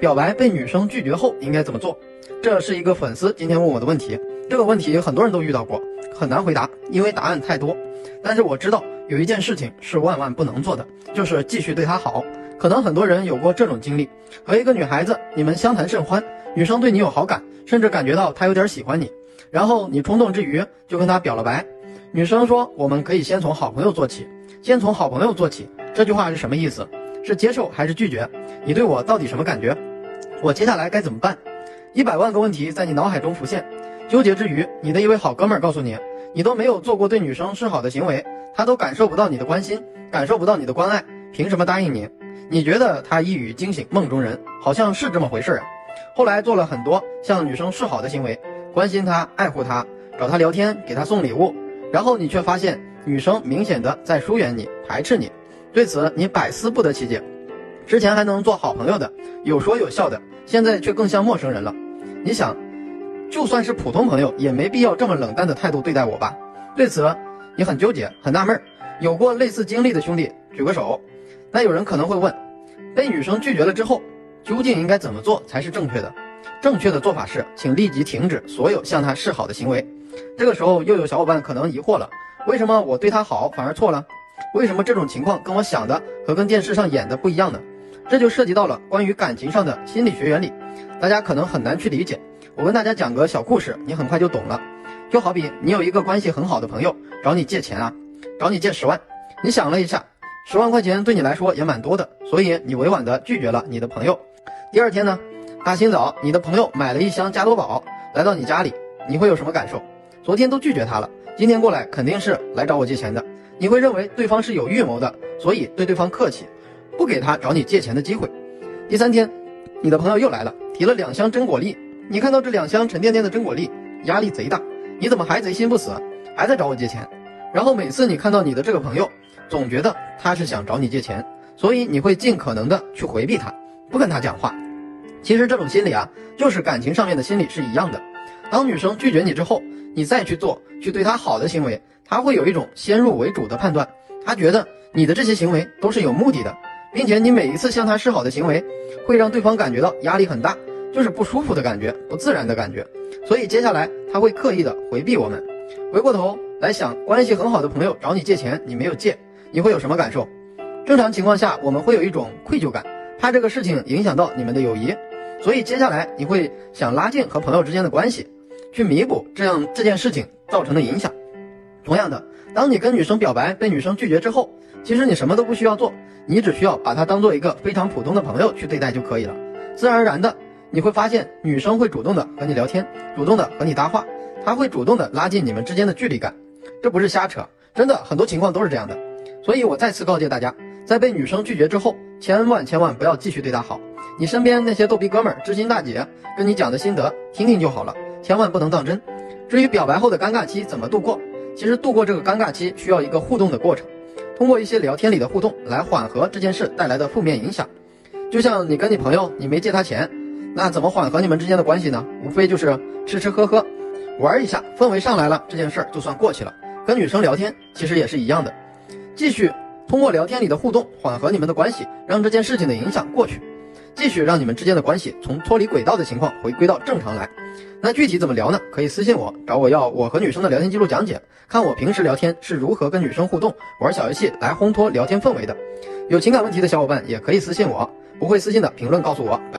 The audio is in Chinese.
表白被女生拒绝后应该怎么做？这是一个粉丝今天问我的问题。这个问题很多人都遇到过，很难回答，因为答案太多。但是我知道有一件事情是万万不能做的，就是继续对她好。可能很多人有过这种经历：和一个女孩子，你们相谈甚欢，女生对你有好感，甚至感觉到她有点喜欢你，然后你冲动之余就跟她表了白。女生说：“我们可以先从好朋友做起，先从好朋友做起。”这句话是什么意思？是接受还是拒绝？你对我到底什么感觉？我接下来该怎么办？一百万个问题在你脑海中浮现，纠结之余，你的一位好哥们儿告诉你，你都没有做过对女生示好的行为，她都感受不到你的关心，感受不到你的关爱，凭什么答应你？你觉得他一语惊醒梦中人，好像是这么回事啊。后来做了很多向女生示好的行为，关心她，爱护她，找她聊天，给她送礼物，然后你却发现女生明显的在疏远你，排斥你，对此你百思不得其解。之前还能做好朋友的，有说有笑的，现在却更像陌生人了。你想，就算是普通朋友，也没必要这么冷淡的态度对待我吧？对此，你很纠结，很纳闷。有过类似经历的兄弟举个手。那有人可能会问，被女生拒绝了之后，究竟应该怎么做才是正确的？正确的做法是，请立即停止所有向她示好的行为。这个时候，又有小伙伴可能疑惑了：为什么我对她好反而错了？为什么这种情况跟我想的和跟电视上演的不一样呢？这就涉及到了关于感情上的心理学原理，大家可能很难去理解。我跟大家讲个小故事，你很快就懂了。就好比你有一个关系很好的朋友找你借钱啊，找你借十万，你想了一下，十万块钱对你来说也蛮多的，所以你委婉的拒绝了你的朋友。第二天呢，大清早你的朋友买了一箱加多宝来到你家里，你会有什么感受？昨天都拒绝他了，今天过来肯定是来找我借钱的，你会认为对方是有预谋的，所以对对方客气。不给他找你借钱的机会。第三天，你的朋友又来了，提了两箱真果粒。你看到这两箱沉甸甸的真果粒，压力贼大。你怎么还贼心不死，还在找我借钱？然后每次你看到你的这个朋友，总觉得他是想找你借钱，所以你会尽可能的去回避他，不跟他讲话。其实这种心理啊，就是感情上面的心理是一样的。当女生拒绝你之后，你再去做去对她好的行为，她会有一种先入为主的判断，她觉得你的这些行为都是有目的的。并且你每一次向他示好的行为，会让对方感觉到压力很大，就是不舒服的感觉，不自然的感觉。所以接下来他会刻意的回避我们。回过头来想，关系很好的朋友找你借钱，你没有借，你会有什么感受？正常情况下，我们会有一种愧疚感，怕这个事情影响到你们的友谊，所以接下来你会想拉近和朋友之间的关系，去弥补这样这件事情造成的影响。同样的，当你跟女生表白被女生拒绝之后，其实你什么都不需要做，你只需要把她当做一个非常普通的朋友去对待就可以了。自然而然的，你会发现女生会主动的和你聊天，主动的和你搭话，她会主动的拉近你们之间的距离感。这不是瞎扯，真的很多情况都是这样的。所以我再次告诫大家，在被女生拒绝之后，千万千万不要继续对她好。你身边那些逗逼哥们儿、知心大姐跟你讲的心得，听听就好了，千万不能当真。至于表白后的尴尬期怎么度过，其实度过这个尴尬期需要一个互动的过程。通过一些聊天里的互动来缓和这件事带来的负面影响，就像你跟你朋友，你没借他钱，那怎么缓和你们之间的关系呢？无非就是吃吃喝喝，玩一下，氛围上来了，这件事儿就算过去了。跟女生聊天其实也是一样的，继续通过聊天里的互动缓和你们的关系，让这件事情的影响过去。继续让你们之间的关系从脱离轨道的情况回归到正常来。那具体怎么聊呢？可以私信我，找我要我和女生的聊天记录讲解，看我平时聊天是如何跟女生互动，玩小游戏来烘托聊天氛围的。有情感问题的小伙伴也可以私信我，不会私信的评论告诉我。